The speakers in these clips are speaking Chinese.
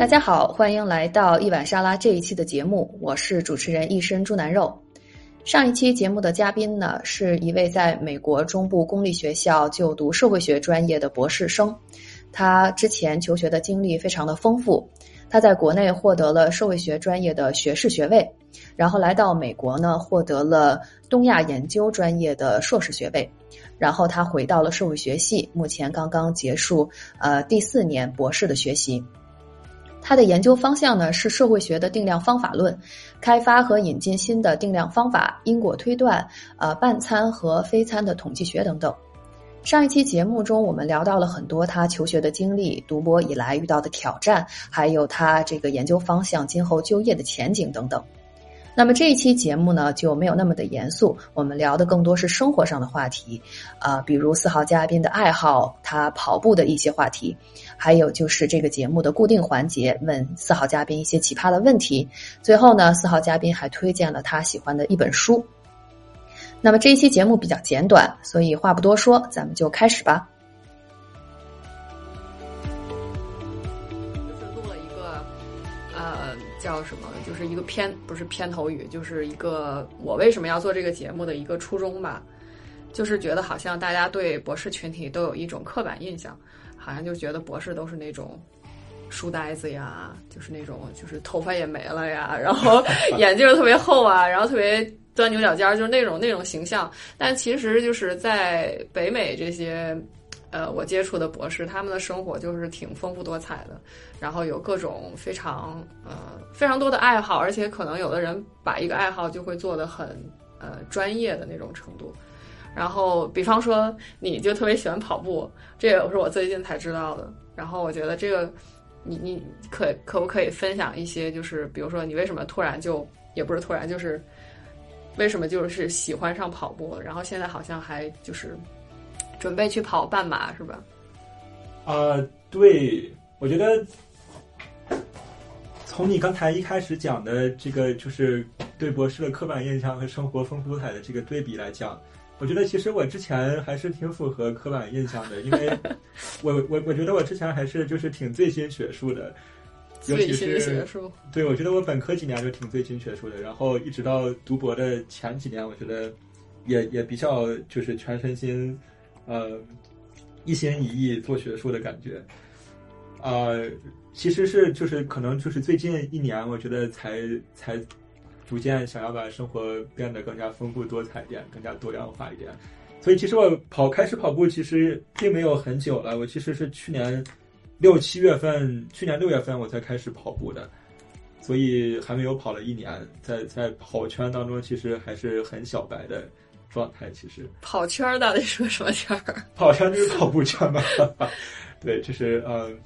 大家好，欢迎来到一碗沙拉这一期的节目，我是主持人一身猪腩肉。上一期节目的嘉宾呢，是一位在美国中部公立学校就读社会学专业的博士生，他之前求学的经历非常的丰富，他在国内获得了社会学专业的学士学位，然后来到美国呢，获得了东亚研究专业的硕士学位，然后他回到了社会学系，目前刚刚结束呃第四年博士的学习。他的研究方向呢是社会学的定量方法论，开发和引进新的定量方法、因果推断、呃半参和非参的统计学等等。上一期节目中，我们聊到了很多他求学的经历、读博以来遇到的挑战，还有他这个研究方向、今后就业的前景等等。那么这一期节目呢就没有那么的严肃，我们聊的更多是生活上的话题，啊，比如四号嘉宾的爱好，他跑步的一些话题，还有就是这个节目的固定环节，问四号嘉宾一些奇葩的问题。最后呢，四号嘉宾还推荐了他喜欢的一本书。那么这一期节目比较简短，所以话不多说，咱们就开始吧。就是录了一个，呃，叫什么？就是一个片，不是片头语，就是一个我为什么要做这个节目的一个初衷吧。就是觉得好像大家对博士群体都有一种刻板印象，好像就觉得博士都是那种书呆子呀，就是那种就是头发也没了呀，然后 眼镜特别厚啊，然后特别钻牛角尖儿，就是那种那种形象。但其实就是在北美这些。呃，我接触的博士，他们的生活就是挺丰富多彩的，然后有各种非常呃非常多的爱好，而且可能有的人把一个爱好就会做得很呃专业的那种程度。然后，比方说，你就特别喜欢跑步，这也是我最近才知道的。然后，我觉得这个，你你可可不可以分享一些，就是比如说你为什么突然就也不是突然，就是为什么就是喜欢上跑步，然后现在好像还就是。准备去跑半马是吧？啊，对，我觉得从你刚才一开始讲的这个，就是对博士的刻板印象和生活丰富多彩的这个对比来讲，我觉得其实我之前还是挺符合刻板印象的，因为 我我我觉得我之前还是就是挺醉心学术的，尤其是学术。对，我觉得我本科几年就挺醉心学术的，然后一直到读博的前几年，我觉得也也比较就是全身心。呃，一心一意做学术的感觉，呃，其实是就是可能就是最近一年，我觉得才才逐渐想要把生活变得更加丰富多彩一点，更加多样化一点。所以其实我跑开始跑步其实并没有很久了，我其实是去年六七月份，去年六月份我才开始跑步的，所以还没有跑了一年，在在跑圈当中其实还是很小白的。状态其实跑圈儿到底是个什么圈儿？跑圈就是跑步圈嘛。对，就是嗯，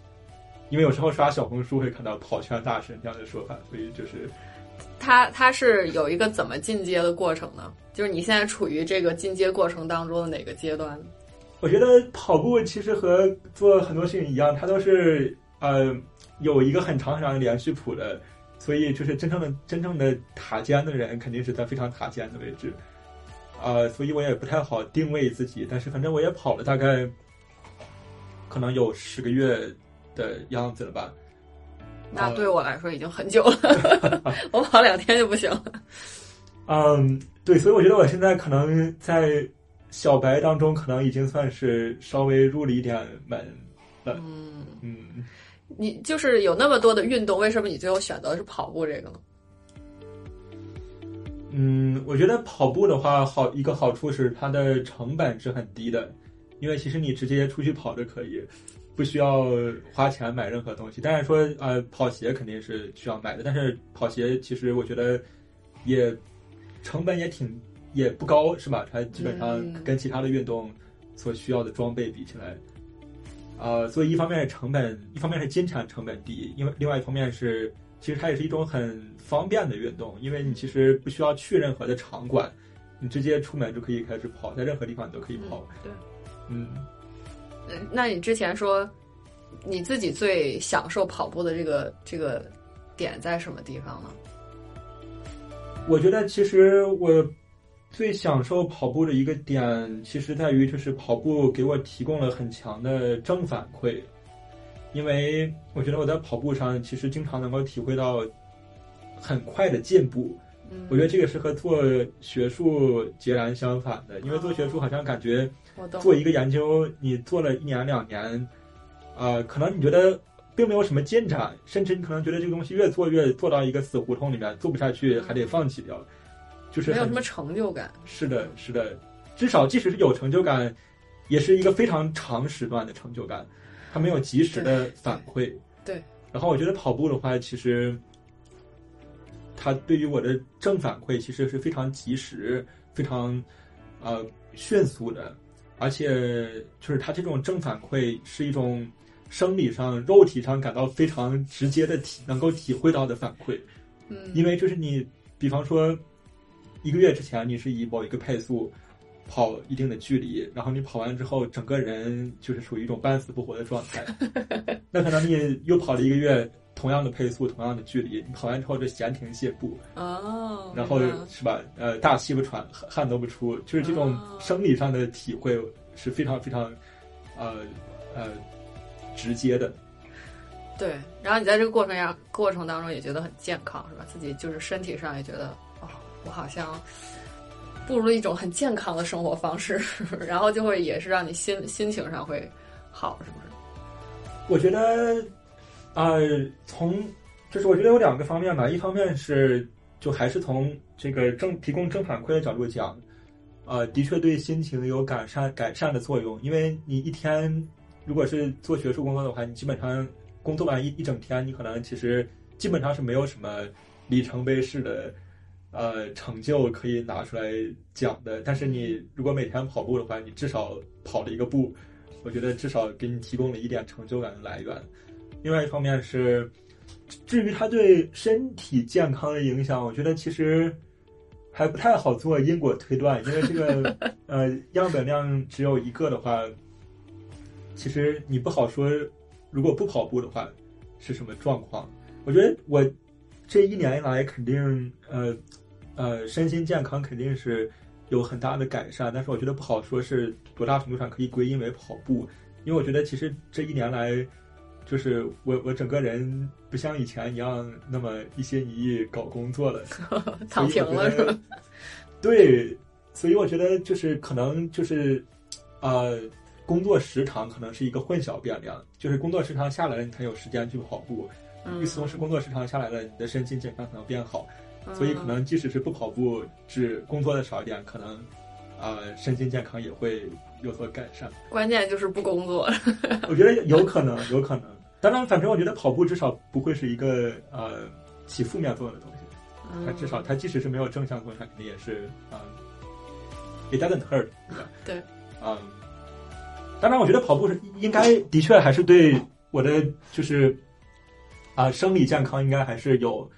因为有时候刷小红书会看到“跑圈大神”这样的说法，所以就是它它是有一个怎么进阶的过程呢？就是你现在处于这个进阶过程当中的哪个阶段？我觉得跑步其实和做很多事情一样，它都是呃有一个很长很长的连续谱的，所以就是真正的真正的塔尖的人肯定是在非常塔尖的位置。呃，所以我也不太好定位自己，但是反正我也跑了大概，可能有十个月的样子了吧。那对我来说已经很久了，我跑两天就不行了。嗯，对，所以我觉得我现在可能在小白当中，可能已经算是稍微入了一点门了。嗯嗯，你就是有那么多的运动，为什么你最后选择是跑步这个呢？嗯，我觉得跑步的话，好一个好处是它的成本是很低的，因为其实你直接出去跑就可以，不需要花钱买任何东西。但是说，呃，跑鞋肯定是需要买的，但是跑鞋其实我觉得也成本也挺也不高，是吧？它基本上跟其他的运动所需要的装备比起来，呃，所以一方面是成本，一方面是金钱成本低，因为另外一方面是。其实它也是一种很方便的运动，因为你其实不需要去任何的场馆，你直接出门就可以开始跑，在任何地方你都可以跑。对，嗯，那你之前说你自己最享受跑步的这个这个点在什么地方呢？我觉得其实我最享受跑步的一个点，其实在于就是跑步给我提供了很强的正反馈。因为我觉得我在跑步上其实经常能够体会到很快的进步。嗯，我觉得这个是和做学术截然相反的，因为做学术好像感觉。做一个研究，你做了一年两年，呃，可能你觉得并没有什么进展，甚至你可能觉得这个东西越做越做到一个死胡同里面，做不下去还得放弃掉，就是没有什么成就感。是的，是的，至少即使是有成就感，也是一个非常长时段的成就感，它没有及时的反馈。对。然后我觉得跑步的话，其实它对于我的正反馈其实是非常及时、非常呃迅速的，而且就是它这种正反馈是一种生理上、肉体上感到非常直接的体能够体会到的反馈。嗯，因为就是你，比方说。一个月之前，你是以某一个配速跑一定的距离，然后你跑完之后，整个人就是属于一种半死不活的状态。那可能你又跑了一个月，同样的配速，同样的距离，你跑完之后就闲庭信步哦，然后是吧？呃，大气不喘，汗都不出，就是这种生理上的体会是非常非常呃呃直接的。对，然后你在这个过程呀过程当中也觉得很健康，是吧？自己就是身体上也觉得哦。我好像步入一种很健康的生活方式，然后就会也是让你心心情上会好，是不是？我觉得，呃，从就是我觉得有两个方面吧，一方面是就还是从这个正提供正反馈的角度讲，呃，的确对心情有改善改善的作用，因为你一天如果是做学术工作的话，你基本上工作完一一整天，你可能其实基本上是没有什么里程碑式的。呃，成就可以拿出来讲的，但是你如果每天跑步的话，你至少跑了一个步，我觉得至少给你提供了一点成就感的来源。另外一方面是，至于它对身体健康的影响，我觉得其实还不太好做因果推断，因为这个 呃样本量只有一个的话，其实你不好说，如果不跑步的话是什么状况。我觉得我这一年来肯定呃。呃，身心健康肯定是有很大的改善，但是我觉得不好说是多大程度上可以归因为跑步，因为我觉得其实这一年来，就是我我整个人不像以前一样那么一心一意搞工作了，躺平了是吧？对，所以我觉得就是可能就是呃，工作时长可能是一个混淆变量，就是工作时长下来了，你才有时间去跑步；与此同时，工作时长下来了，你的身心健康可能变好。所以可能即使是不跑步，只工作的少一点，可能，呃，身心健康也会有所改善。关键就是不工作。我觉得有可能，有可能。当然，反正我觉得跑步至少不会是一个呃起负面作用的东西。它至少它即使是没有正向作用，它肯定也是啊，it doesn't hurt，对吧？对。嗯。当然，我觉得跑步是应该的确还是对我的就是啊生理健康应该还是有。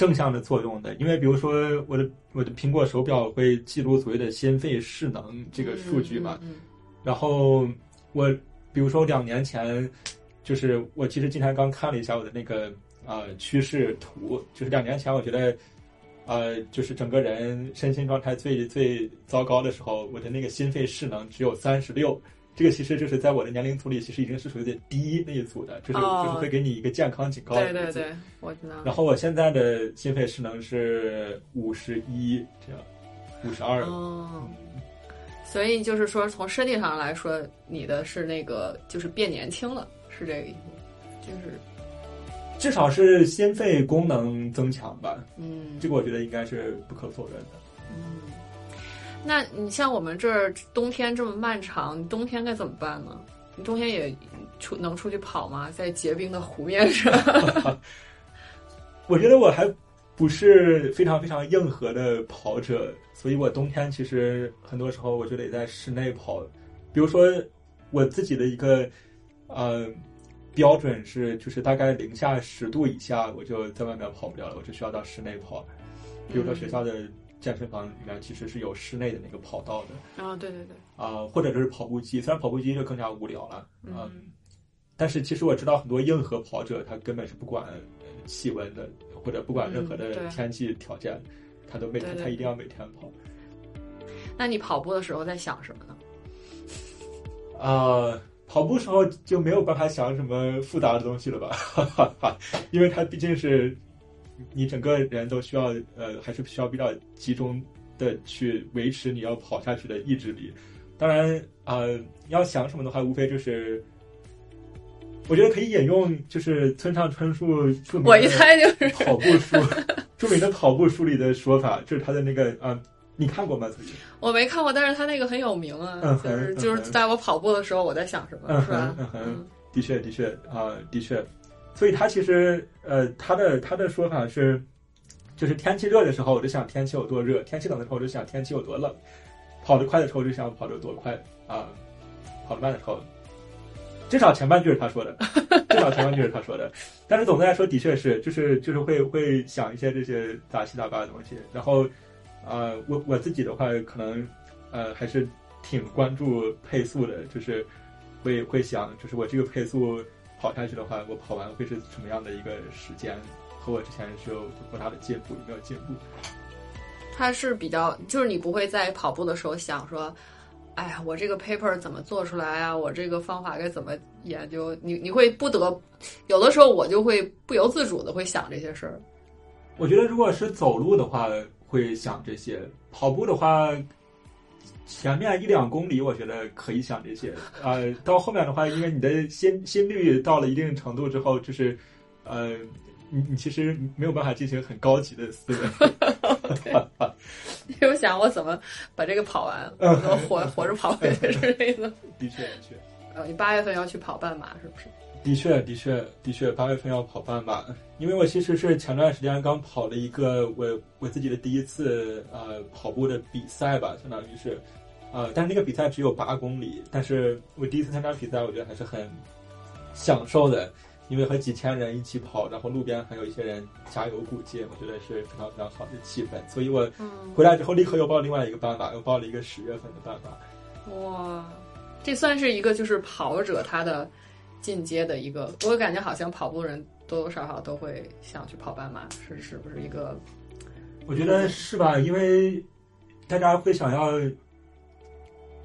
正向的作用的，因为比如说我的我的苹果手表会记录所谓的心肺势能这个数据嘛，然后我比如说两年前，就是我其实今天刚看了一下我的那个呃趋势图，就是两年前我觉得呃就是整个人身心状态最最糟糕的时候，我的那个心肺势能只有三十六。这个其实就是在我的年龄组里，其实已经是属于最低那一组的，就是就是会给你一个健康警告。对对对，我知道。然后我现在的心肺势能是五十一，这样五十二。哦，所以就是说，从身体上来说，你的是那个就是变年轻了，是这个意思？就是至少是心肺功能增强吧。嗯，这个我觉得应该是不可否认的。嗯。那你像我们这儿冬天这么漫长，你冬天该怎么办呢？你冬天也出能出去跑吗？在结冰的湖面上？我觉得我还不是非常非常硬核的跑者，所以我冬天其实很多时候我就得在室内跑。比如说我自己的一个呃标准是，就是大概零下十度以下，我就在外面跑不了了，我就需要到室内跑。比如说学校的。健身房里面其实是有室内的那个跑道的啊，对对对，啊，或者就是跑步机，虽然跑步机就更加无聊了，嗯，但是其实我知道很多硬核跑者，他根本是不管气温的，或者不管任何的天气条件，他都每天他一定要每天跑。那你跑步的时候在想什么呢？啊，跑步时候就没有办法想什么复杂的东西了吧？因为它毕竟是你整个人都需要呃，还是需要比较集中的去维持你要跑下去的意志力。当然呃，要想什么的话，无非就是我觉得可以引用就是村上春树著名我一猜就是跑步书著名的跑步书里的说法，就是他的那个啊。你看过吗？曾经我没看过，但是他那个很有名啊，嗯就是嗯就是在我跑步的时候，我在想什么，嗯是吧？嗯哼嗯，的确，的确啊、的确。所以他其实呃，他的他的说法是，就是天气热的时候，我就想天气有多热；天气冷的时候，我就想天气有多冷。跑得快的时候，就想跑得多快啊、跑得慢的时候，至少前半句是他说的，至少前半句是他说的。但是总的来说，的确是，就是就是会会想一些这些杂七杂八的东西。然后，呃，我我自己的话，可能呃还是挺关注配速的，就是会会想，就是我这个配速跑下去的话，我跑完会是什么样的一个时间，和我之前是有多大的进步，有没有进步？它是比较，就是你不会在跑步的时候想说，哎呀，我这个 paper 怎么做出来啊？我这个方法该怎么研究？你你会不得，有的时候我就会不由自主的会想这些事儿。我觉得如果是走路的话，会想这些；跑步的话，前面一两公里，我觉得可以想这些。呃，到后面的话，因为你的心心率到了一定程度之后，就是呃，你你其实没有办法进行很高级的思维。你就想我怎么把这个跑完，嗯 我活活着跑回去之类的。的确，的确。呃，你八月份要去跑半马是不是？的确，的确，的确，八月份要跑半马，因为我其实是前段时间刚跑了一个我我自己的第一次呃跑步的比赛吧，相当于是，呃，但是那个比赛只有八公里，但是我第一次参加比赛，我觉得还是很享受的，因为和几千人一起跑，然后路边还有一些人加油鼓劲，我觉得是非常非常好的气氛，所以我，回来之后立刻又报另外一个半马，又报了一个十月份的半马。哇，这算是一个就是跑者他的进阶的一个，我感觉好像跑步人多多少少都会想去跑半马，是是不是一个？我觉得是吧？因为大家会想要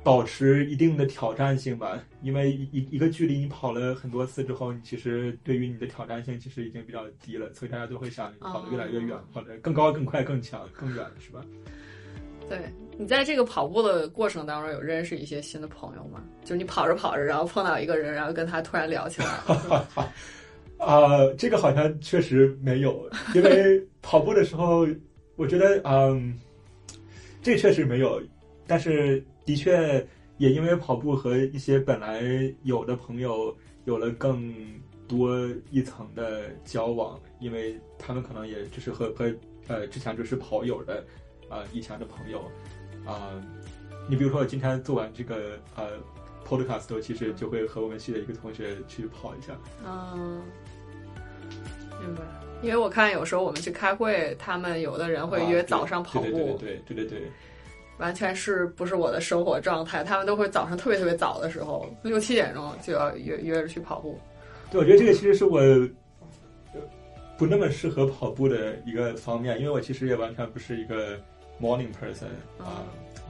保持一定的挑战性吧，因为一一一个距离你跑了很多次之后，你其实对于你的挑战性其实已经比较低了，所以大家都会想跑得越来越远，跑得更高、更快、更强、更远，是吧？对你在这个跑步的过程当中有认识一些新的朋友吗？就是你跑着跑着，然后碰到一个人，然后跟他突然聊起来了。啊、这个好像确实没有，因为 跑步的时候，我觉得，嗯，这确实没有，但是的确也因为跑步和一些本来有的朋友有了更多一层的交往，因为他们可能也就是和和呃之前就是跑友的啊、呃以前的朋友啊、你比如说我今天做完这个呃 podcast，其实就会和我们系的一个同学去跑一下。嗯，明白。因为我看有时候我们去开会，他们有的人会约早上跑步，啊对对对对对对对，完全是不是我的生活状态。他们都会早上特别特别早的时候，六七点钟就要约约着去跑步。对，我觉得这个其实是我呃不那么适合跑步的一个方面，因为我其实也完全不是一个 morning person 啊、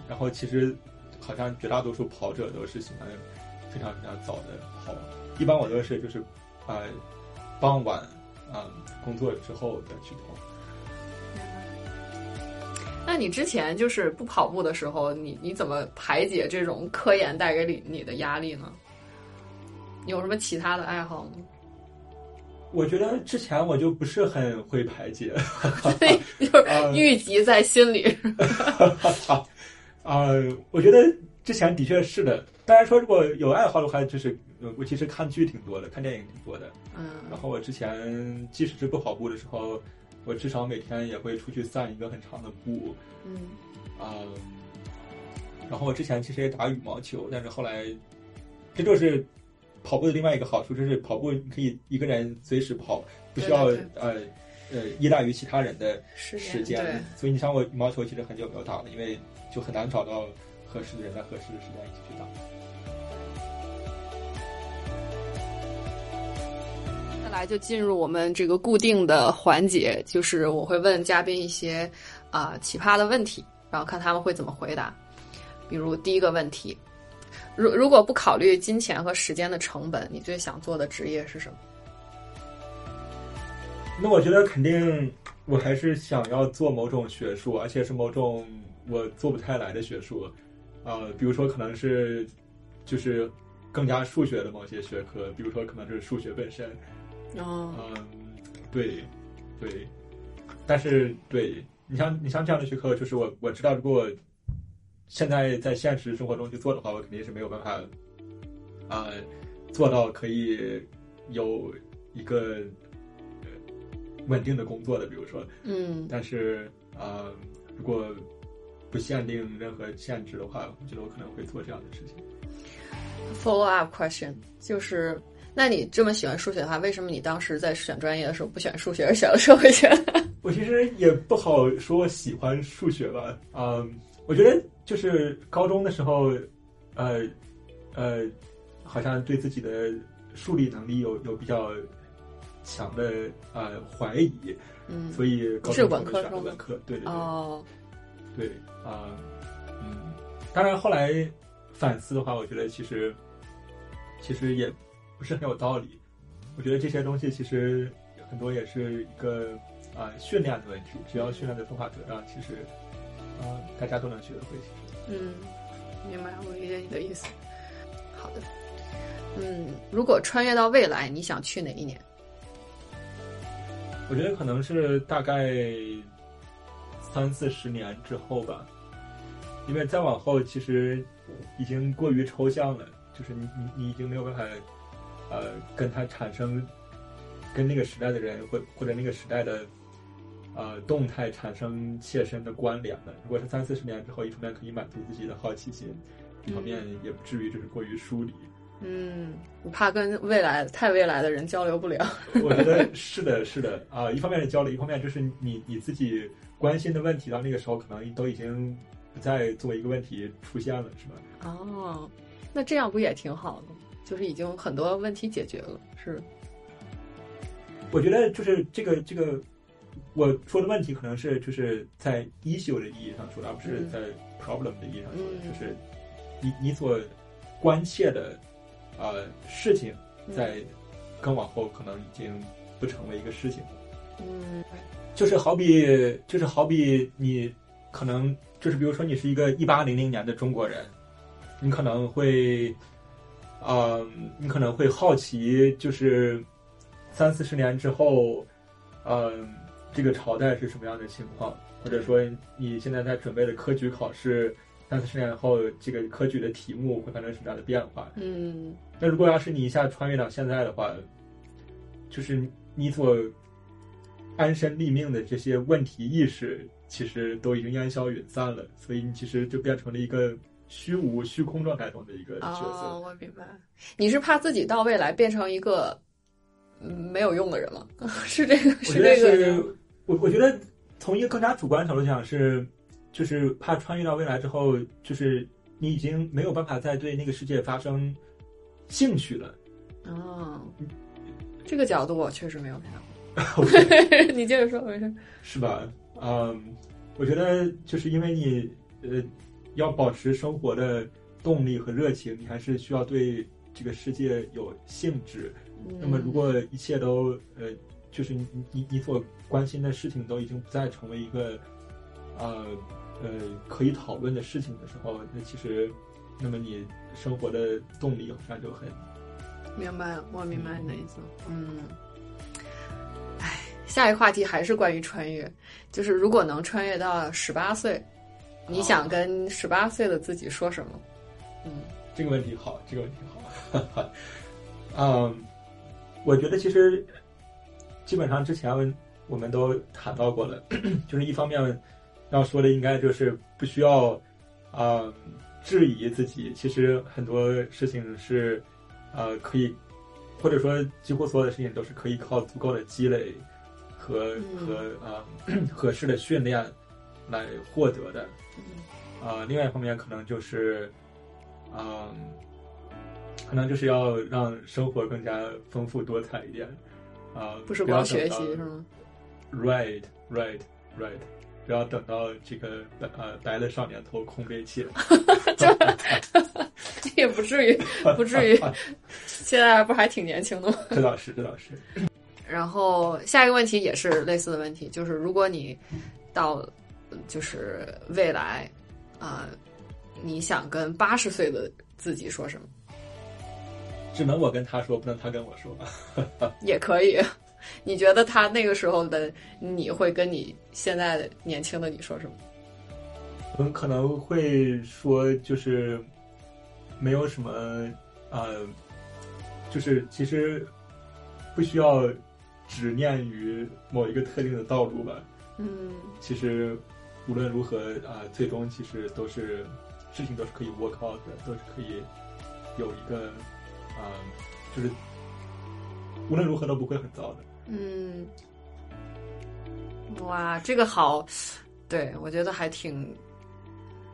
然后其实好像绝大多数跑者都是喜欢非常非常早的跑，一般我都是就是啊、傍晚啊、工作之后再去跑。那你之前就是不跑步的时候，你你怎么排解这种科研带给你你的压力呢？有什么其他的爱好吗？我觉得之前我就不是很会排解，就是郁积在心里。啊、我觉得之前的确是的。当然说，如果有爱好的话，就是呃我其实看剧挺多的，看电影挺多的。嗯然后我之前即使是不跑步的时候，我至少每天也会出去散一个很长的步。嗯啊、然后我之前其实也打羽毛球，但是后来，这就是跑步的另外一个好处，就是跑步你可以一个人随时跑，不需要对对呃呃依赖于其他人的时时间。所以你像我羽毛球其实很久没有打了，因为就很难找到合适的人在合适的时间一起去打。接下来就进入我们这个固定的环节，就是我会问嘉宾一些啊、奇葩的问题，然后看他们会怎么回答。比如第一个问题，如如果不考虑金钱和时间的成本，你最想做的职业是什么？那我觉得肯定，我还是想要做某种学术，而且是某种我做不太来的学术，呃，比如说可能是就是更加数学的某些学科，比如说可能就是数学本身，哦，嗯，对，对，但是对你像你像这样的学科，就是我我知道，如果现在在现实生活中去做的话，我肯定是没有办法，啊、做到可以有一个呃稳定的工作的，比如说，嗯但是啊、如果不限定任何限制的话，我觉得我可能会做这样的事情。，follow up question 就是，那你这么喜欢数学的话，为什么你当时在选专业的时候不选数学，而选了社会学？我其实也不好说喜欢数学吧，嗯，我觉得就是高中的时候，呃，呃，好像对自己的数理能力有有比较强的呃怀疑，嗯，所以高是中文科生吗选了文科，对对对，哦，对啊、嗯，当然后来反思的话，我觉得其实其实也不是很有道理。我觉得这些东西其实很多也是一个啊、训练的问题，只要训练的方法得当，其实啊、大家都能学得会。其实嗯，明白，我理解你的意思。好的，嗯，如果穿越到未来，你想去哪一年？我觉得可能是大概三四十年之后吧，因为再往后其实已经过于抽象了，就是你你你已经没有办法，呃，跟它产生跟那个时代的人或或者那个时代的呃动态产生切身的关联的。如果是三四十年之后，一方面可以满足自己的好奇心，一方面也不至于就是过于疏离。嗯，我怕跟未来太未来的人交流不了。我觉得 是的，是的啊、一方面是交流，一方面就是你你自己关心的问题，到那个时候可能都已经不再作为一个问题出现了，是吧？哦，那这样不也挺好的？就是已经很多问题解决了，是我觉得就是这个这个我说的问题，可能是就是在 issue 的意义上说的，而不是嗯。在 problem 的意义上说的，嗯。就是你你所关切的呃事情，在更往后可能已经不成为一个事情了。嗯。就是好比，就是好比你可能就是比如说你是一个一八零零年的中国人，你可能会，呃，你可能会好奇，就是三四十年之后，呃，这个朝代是什么样的情况，或者说你现在在准备的科举考试，三四十年后这个科举的题目会发生什么样的变化？嗯那如果要是你一下穿越到现在的话，就是你所安身立命的这些问题意识，其实都已经烟消云散了，所以你其实就变成了一个虚无虚空状态中的一个角色。哦，我明白。你是怕自己到未来变成一个嗯没有用的人吗？是这个是这个是，我我觉得从一个更加主观的角度讲是，就是怕穿越到未来之后，就是你已经没有办法再对那个世界发生兴趣了。哦，这个角度我确实没有想过。你接着说，没事。是吧？嗯，我觉得就是因为你呃要保持生活的动力和热情，你还是需要对这个世界有兴致。那么如果一切都呃，就是你你你所关心的事情都已经不再成为一个呃呃可以讨论的事情的时候，那其实那么你生活的动力好像就很明白了，我明白你的意思。嗯，哎，下一个话题还是关于穿越，就是如果能穿越到十八岁，你想跟十八岁的自己说什么？嗯这个问题好，这个问题好。嗯，我觉得其实基本上之前我们都谈到过了，就是一方面要说的应该就是不需要啊、呃质疑自己，其实很多事情是呃可以，或者说几乎所有的事情都是可以靠足够的积累和嗯。和呃 合适的训练来获得的。啊、另外一方面可能就是，嗯、可能就是要让生活更加丰富多彩一点，啊、不是光学习是吗？Right, right, right。不要等到这个呃白了少年头空悲切。也不至于，不至于，现在不还挺年轻的吗？这倒是，这倒是。然后下一个问题也是类似的问题，就是如果你到就是未来啊、你想跟八十岁的自己说什么？只能我跟他说，不能他跟我说吧？也可以。你觉得他那个时候的你会跟你现在的年轻的你说什么？我们可能会说，就是没有什么呃，就是其实不需要执念于某一个特定的道路吧。嗯其实无论如何啊、最终其实都是事情都是可以 work out 的，都是可以有一个啊、就是无论如何都不会很糟的。嗯，哇，这个好，对我觉得还挺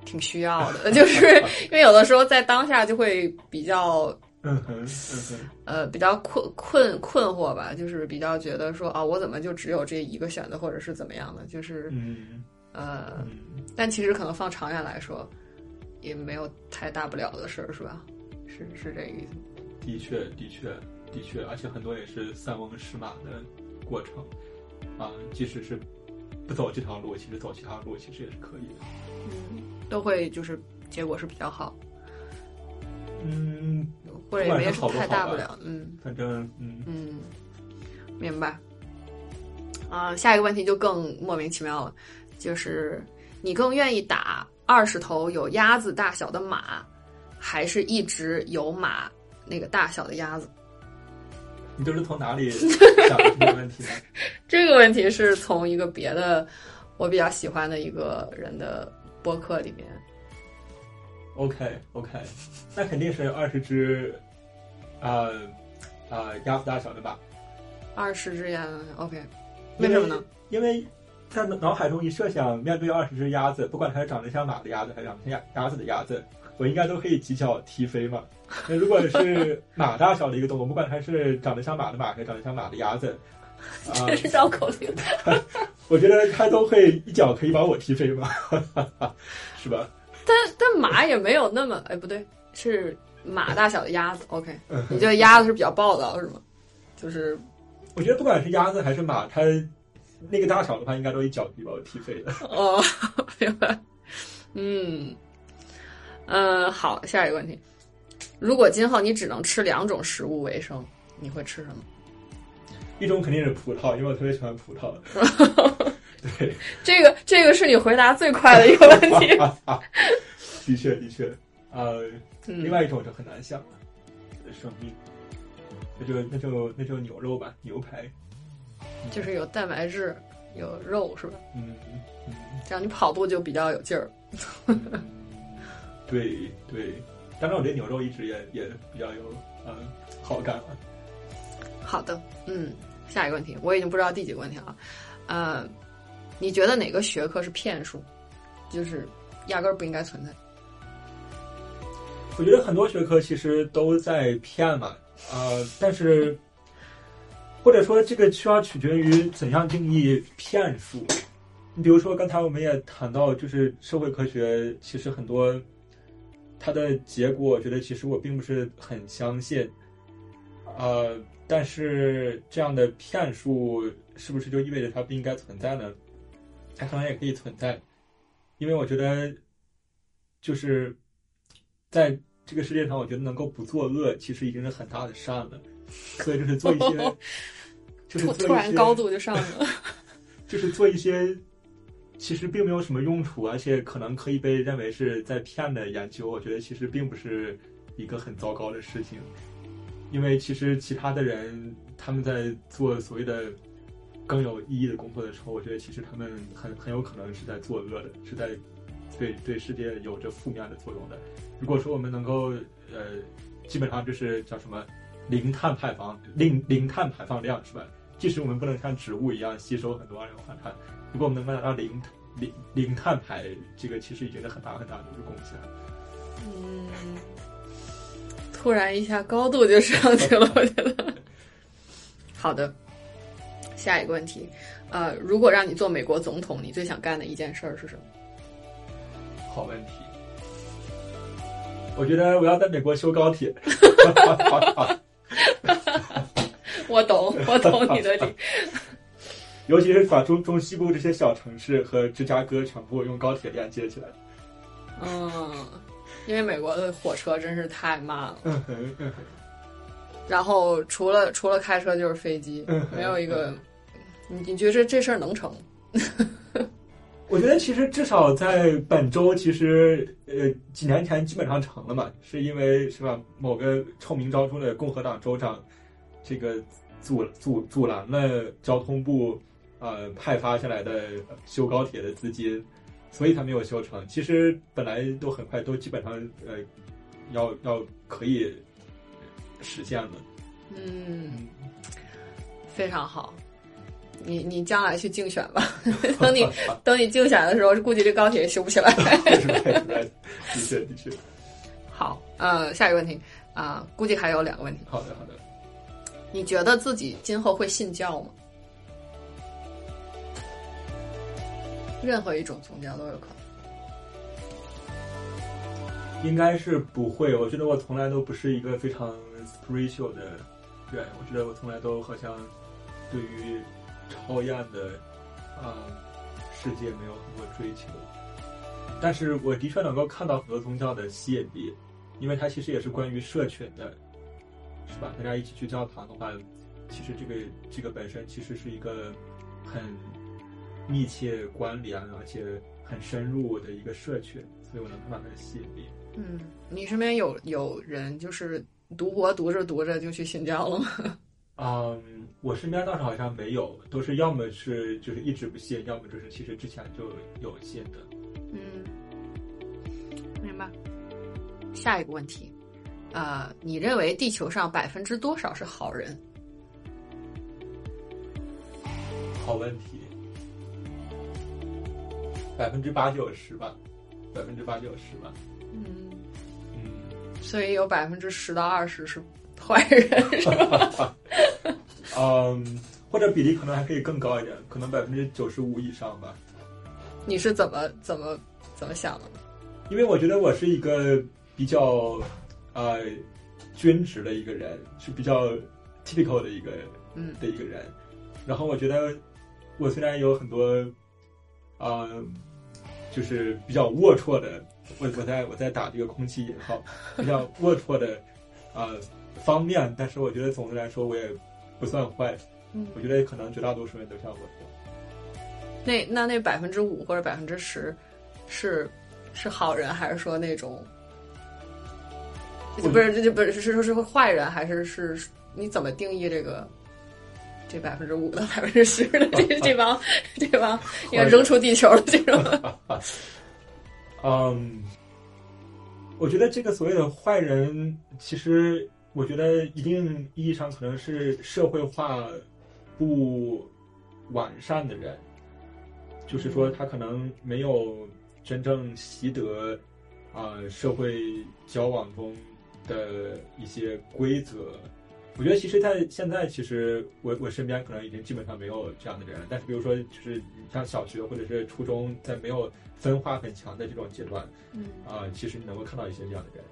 挺需要的，就是因为有的时候在当下就会比较嗯哼，嗯哼，呃比较困困困惑吧，就是比较觉得说啊，我怎么就只有这一个选择，或者是怎么样的，就是嗯呃，嗯，但其实可能放长远来说，也没有太大不了的事儿，是吧？是是这个意思。的确，的确，的确，而且很多也是塞翁失马的过程啊。即使是不走这条路，其实走其他路其实也是可以的。嗯，都会就是结果是比较好，嗯，或者也没什么太大不了。嗯反正嗯，嗯，明白。啊、下一个问题就更莫名其妙了，就是你更愿意打二十头有鸭子大小的马，还是一直有马那个大小的鸭子？你都是从哪里 想的这个问题呢？这个问题是从一个别的我比较喜欢的一个人的播客里面。OK OK，那肯定是二十只，呃呃鸭子大小的吧。二十只鸭子，OK，为什么呢？因为在脑海中一设想，面对二十只鸭子，不管它是长得像马的鸭子，还是长得像鸭鸭子的鸭子，我应该都可以几脚踢飞嘛。那如果是马大小的一个动物，不管它是长得像马的马，还是长得像马的鸭子，啊、这是绕口令。我觉得它都会一脚可以把我踢飞嘛，是吧？但但马也没有那么，哎，不对，是马大小的鸭子。OK，嗯你觉得鸭子是比较暴躁是吗？就是我觉得不管是鸭子还是马，它那个大小的话，应该都一脚可以把我踢飞的。哦，明白。嗯，嗯，好，下一个问题，如果今后你只能吃两种食物为生，你会吃什么？一种肯定是葡萄，因为我特别喜欢葡萄。对，这个这个是你回答最快的一个问题。的确的确，呃，嗯另外一种就很难想了，生命，那就那就那就牛肉吧，牛排。就是有蛋白质，有肉是吧？嗯嗯这样你跑步就比较有劲儿。嗯，对对，当然我对牛肉一直也也比较有呃好感了。好的，嗯，下一个问题，我已经不知道第几个问题了。呃，你觉得哪个学科是骗术？就是压根儿不应该存在。我觉得很多学科其实都在骗嘛，呃，但是或者说这个需要取决于怎样定义骗术。你比如说刚才我们也谈到，就是社会科学其实很多它的结果，我觉得其实我并不是很相信。呃，但是这样的骗术是不是就意味着它不应该存在呢？它可能也可以存在，因为我觉得就是在这个世界上，我觉得能够不作恶，其实已经是很大的善了。所以就是做一些，就是突然高度就上来了。就是做一些 其实并没有什么用处，而且可能可以被认为是在骗的研究，我觉得其实并不是一个很糟糕的事情，因为其实其他的人他们在做所谓的更有意义的工作的时候，我觉得其实他们很很有可能是在作恶的，是在对对世界有着负面的作用的。如果说我们能够呃，基本上就是叫什么零碳排放零零碳排放量是吧？即使我们不能像植物一样吸收很多二氧化碳，如果我们能够达到零零零碳排，这个其实已经是很大很大的一个贡献。嗯，突然一下高度就上去了，我觉得。好的，下一个问题，呃，如果让你做美国总统，你最想干的一件事儿是什么？好问题。我觉得我要在美国修高铁。我懂，我懂你的理。尤其是把中中西部这些小城市和芝加哥全部用高铁连接起来。嗯，因为美国的火车真是太慢了。嗯哼嗯哼然后除了除了开车就是飞机，嗯没有一个。你你觉得这这事儿能成？我觉得其实至少在本周，其实呃几年前基本上成了嘛，是因为是吧？某个臭名昭著的共和党州长，这个阻阻阻拦了交通部呃派发下来的修高铁的资金，所以他没有修成。其实本来都很快，都基本上呃要要可以实现了。嗯，非常好。你你将来去竞选吧，等你 等你竞选的时候，估计这高铁也修不起来。的确的确。好，呃，下一个问题啊、估计还有两个问题。好的好的。你觉得自己今后会信教吗？任何一种宗教都有可能。应该是不会，我觉得我从来都不是一个非常 spiritual 的人，我觉得我从来都好像对于超验的啊、世界没有很多追求，但是我的确能够看到很多宗教的吸引力，因为它其实也是关于社群的，是吧？大家一起去教堂的话，其实这个这个本身其实是一个很密切关联而且很深入的一个社群，所以我能看到它的吸引力。嗯，你身边有有人就是读博读着读着就去信教了吗？嗯，我身边倒是好像没有，都是要么是就是一直不信，要么就是其实之前就有信的。嗯，明白。下一个问题，呃，你认为地球上百分之多少是好人？好问题，百分之八九十吧，百分之八九十吧。嗯，嗯，所以有百分之十到二十是坏人，是吧？嗯，或者比例可能还可以更高一点，可能百分之九十五以上吧。你是怎么怎么怎么想的呢？因为我觉得我是一个比较呃均值的一个人，是比较 typical 的一个嗯的一个人。然后我觉得我虽然有很多啊、呃就是比较龌龊的，我我在我在打这个空气引号，比较龌龊的啊、呃方面，但是我觉得总的来说我也不算坏。嗯我觉得可能绝大多数人都像我。那那那百分之五或者百分之十是是好人，还是说那种我不是这就不是是说是坏人，还是是你怎么定义这个这百分之五的百分之十的这 这帮这帮要扔出地球了这种？嗯，我觉得这个所谓的坏人，其实我觉得一定意义上可能是社会化不完善的人，就是说他可能没有真正习得啊、社会交往中的一些规则。我觉得其实，在现在，其实我我身边可能已经基本上没有这样的人了。但是，比如说，就是你像小学或者是初中，在没有分化很强的这种阶段，嗯，啊、其实你能够看到一些这样的人，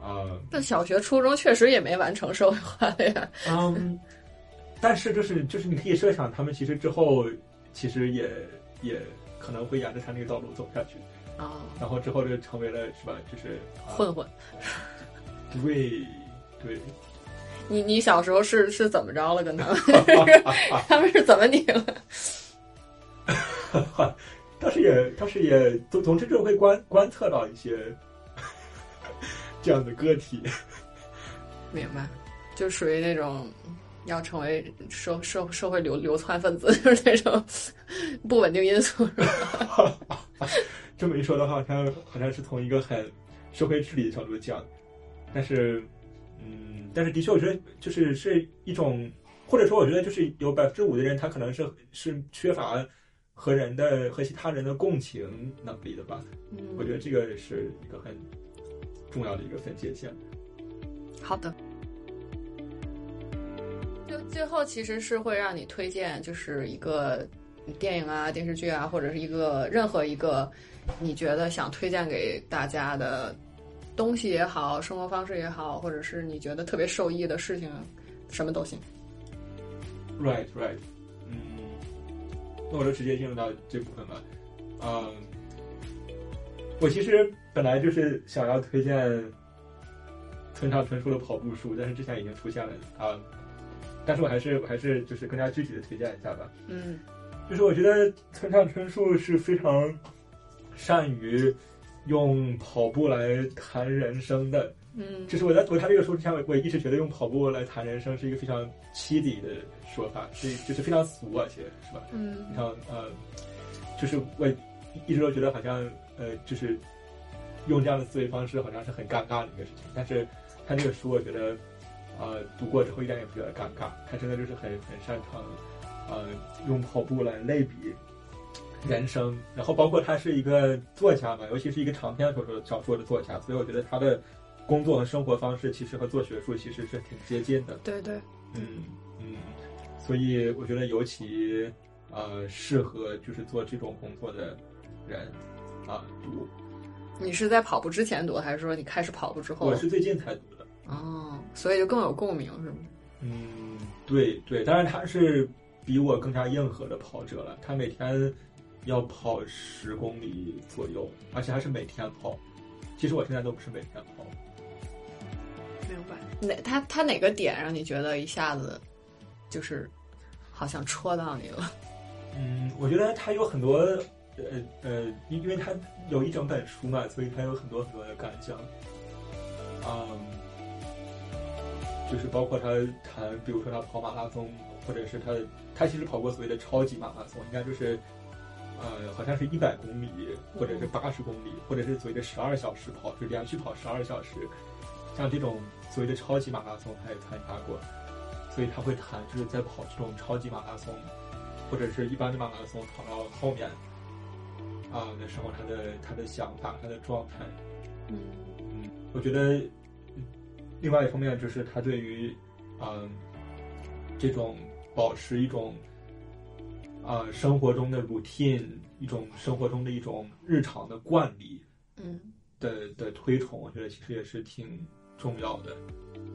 啊、但小学、初中确实也没完成社会化的呀。嗯，但是就是就是你可以设想，他们其实之后其实也也可能会沿着他那个道路走下去，啊，然后之后就成为了是吧？就是、啊、混混，对对，你你小时候是是怎么着了？跟他们，他们是怎么你了？倒是也倒是也总总之就会观观测到一些 这样的个体，明白，就属于那种要成为社社社会流流窜分子，就是那种不稳定因素，是吧？这么一说的话，好像好像是从一个很社会治理的角度讲，但是，嗯，但是的确，我觉得就是是一种，或者说，我觉得就是有百分之五的人，他可能是是缺乏和人的和其他人的共情能力的吧。我觉得这个是一个很重要的一个分界线。好的。就最后其实是会让你推荐，就是一个电影啊、电视剧啊，或者是一个任何一个你觉得想推荐给大家的东西也好，生活方式也好，或者是你觉得特别受益的事情，什么都行。Right, right，嗯，那我就直接进入到这部分吧。嗯，我其实本来就是想要推荐村上春树的跑步书，但是之前已经出现了啊、但是我还是我还是就是更加具体的推荐一下吧。嗯就是我觉得村上春树是非常善于用跑步来谈人生的。嗯就是我在读他这个书之前，我我一直觉得用跑步来谈人生是一个非常凄厉的说法，是就是非常俗啊，其实是吧？嗯你看呃，就是我一直都觉得好像呃，就是用这样的思维方式好像是很尴尬的一个事情。但是他这个书，我觉得呃读过之后一点也不觉得尴尬，他真的就是很很擅长呃用跑步来类比人生，然后包括他是一个作家嘛，尤其是一个长篇小说小说的作家，所以我觉得他的工作和生活方式其实和做学术其实是挺接近的。对对，嗯嗯，所以我觉得尤其呃适合就是做这种工作的人啊读。你是在跑步之前读，还是说你开始跑步之后？我是最近才读的。哦，所以就更有共鸣，是吗？嗯，对对，当然他是比我更加硬核的跑者了，他每天要跑十公里左右，而且还是每天跑。其实我现在都不是每天跑。明白。哪他他哪个点让你觉得一下子就是好像戳到你了？嗯，我觉得他有很多，呃呃，因因为他有一整本书嘛，所以他有很多很多的感想。嗯，就是包括他谈，比如说他跑马拉松，或者是他他其实跑过所谓的超级马拉松，应该就是呃，好像是一百公里，或者是八十公里，或者是所谓的十二小时跑，就连续跑十二小时，像这种所谓的超级马拉松，他也参加过，所以他会谈就是在跑这种超级马拉松。或者是一般的马拉松跑到后面啊的时候，他的他的想法、他的状态，嗯嗯，我觉得嗯另外一方面就是他对于嗯这种保持一种啊生活中的 routine，一种生活中的一种日常的惯例嗯的的推崇，我觉得其实也是挺重要的，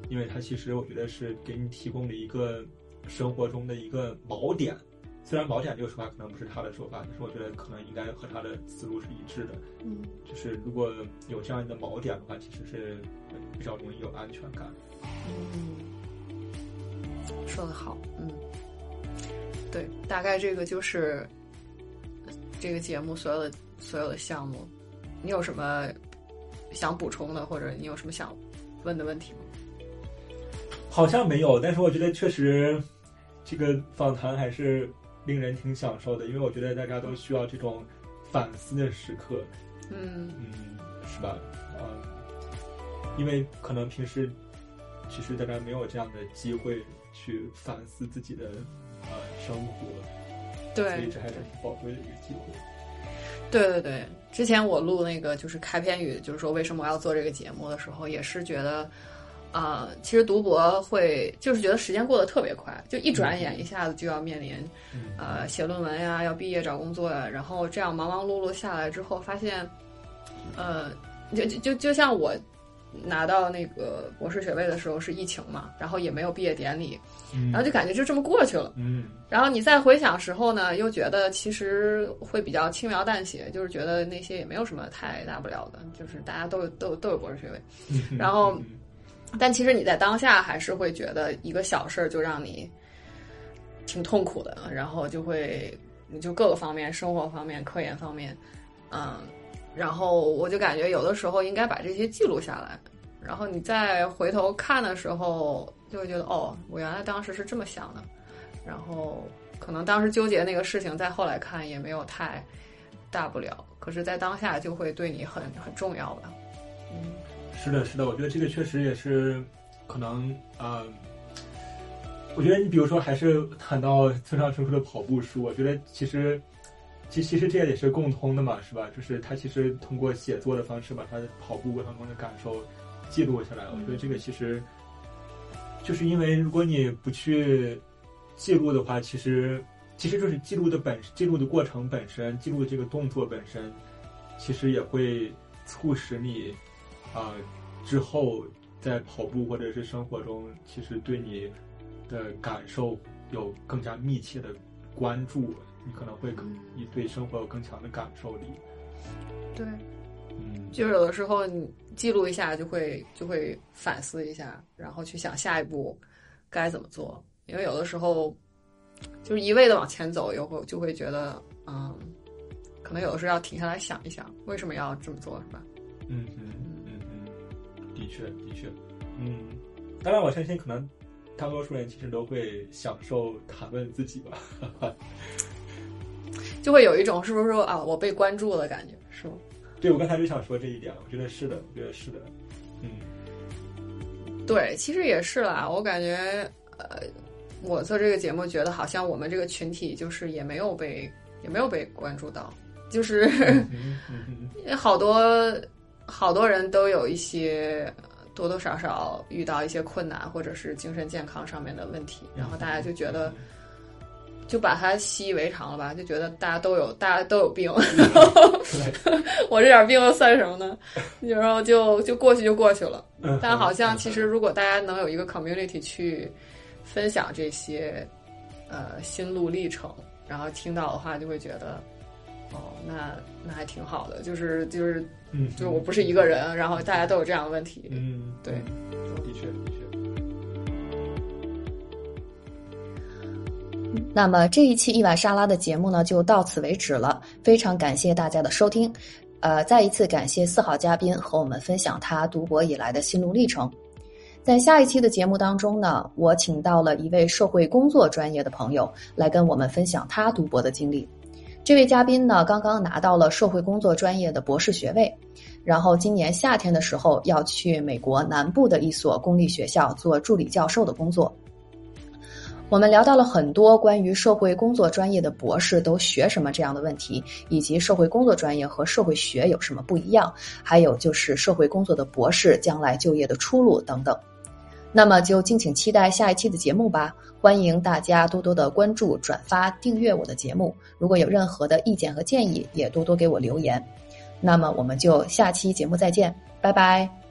因为它其实我觉得是给你提供了一个生活中的一个锚点。虽然锚点这个说法可能不是他的说法，但是我觉得可能应该和他的思路是一致的。嗯就是如果有这样一个锚点的话，其实是比较容易有安全感。嗯，说的好，嗯，对，大概这个就是这个节目所有的所有的项目。你有什么想补充的，或者你有什么想问的问题吗？好像没有，但是我觉得确实这个访谈还是令人挺享受的，因为我觉得大家都需要这种反思的时刻，嗯嗯，是吧？嗯，因为可能平时其实大家没有这样的机会去反思自己的呃生活，所以对这还是宝贵的一个机会。对对对，之前我录那个就是开篇语，就是说为什么我要做这个节目的时候，也是觉得，啊、其实读博会就是觉得时间过得特别快，就一转眼一下子就要面临嗯。呃写论文呀，要毕业找工作呀，然后这样忙忙碌碌下来之后，发现，呃，就就就就像我拿到那个博士学位的时候是疫情嘛，然后也没有毕业典礼，嗯然后就感觉就这么过去了。嗯然后你再回想时候呢，又觉得其实会比较轻描淡写，就是觉得那些也没有什么太大不了的，就是大家都有都有都有博士学位。嗯，然后嗯但其实你在当下还是会觉得一个小事儿就让你挺痛苦的，然后就会你就各个方面，生活方面、科研方面，嗯，然后我就感觉有的时候应该把这些记录下来，然后你再回头看的时候，就会觉得哦，我原来当时是这么想的，然后可能当时纠结那个事情，在后来看也没有太大不了，可是，在当下就会对你很很重要吧，嗯。是的，是的，我觉得这个确实也是可能啊、呃我觉得你比如说，还是谈到村上春树的跑步书，我觉得其实，其其实这也是共通的嘛，是吧？就是他其实通过写作的方式把他跑步过程中的感受记录下来。我觉得这个其实，就是因为如果你不去记录的话，其实其实就是记录的本记录的过程本身，记录的这个动作本身，其实也会促使你啊、之后在跑步或者是生活中，其实对你的感受有更加密切的关注，你可能会更嗯你对生活有更强的感受力。对，嗯，就是有的时候你记录一下，就会就会反思一下，然后去想下一步该怎么做。因为有的时候就是一味的往前走，有会就会觉得，嗯，可能有的时候要停下来想一想，为什么要这么做，是吧？嗯嗯嗯嗯，的确的确，嗯，当然我相信可能大多数人其实都会享受谈论自己吧。就会有一种是不是说啊，我被关注了感觉，是吗？对，我刚才就想说这一点，我觉得是的，我觉得是的，嗯。对，其实也是啦，我感觉，呃，我做这个节目，觉得好像我们这个群体就是也没有被也没有被关注到，就是 好多好多人都有一些多多少少遇到一些困难，或者是精神健康上面的问题，然后大家就觉得就把它习以为常了吧，就觉得大家都有大家都有病，对，我这点病又算什么呢？然后就就过去就过去了。嗯但好像其实如果大家能有一个 community 去分享这些呃心路历程，然后听到的话，就会觉得哦，那那还挺好的。就是就是嗯，就是我不是一个人，然后大家都有这样的问题。嗯，对的确的确，那么这一期一碗沙拉的节目呢，就到此为止了。非常感谢大家的收听，呃，再一次感谢四号嘉宾和我们分享他读博以来的心路历程。在下一期的节目当中呢，我请到了一位社会工作专业的朋友来跟我们分享他读博的经历。这位嘉宾呢，刚刚拿到了社会工作专业的博士学位，然后今年夏天的时候要去美国南部的一所公立学校做助理教授的工作。我们聊到了很多关于社会工作专业的博士都学什么这样的问题，以及社会工作专业和社会学有什么不一样，还有就是社会工作的博士将来就业的出路等等。那么就敬请期待下一期的节目吧！欢迎大家多多的关注、转发、订阅我的节目。如果有任何的意见和建议，也多多给我留言。那么我们就下期节目再见，拜拜。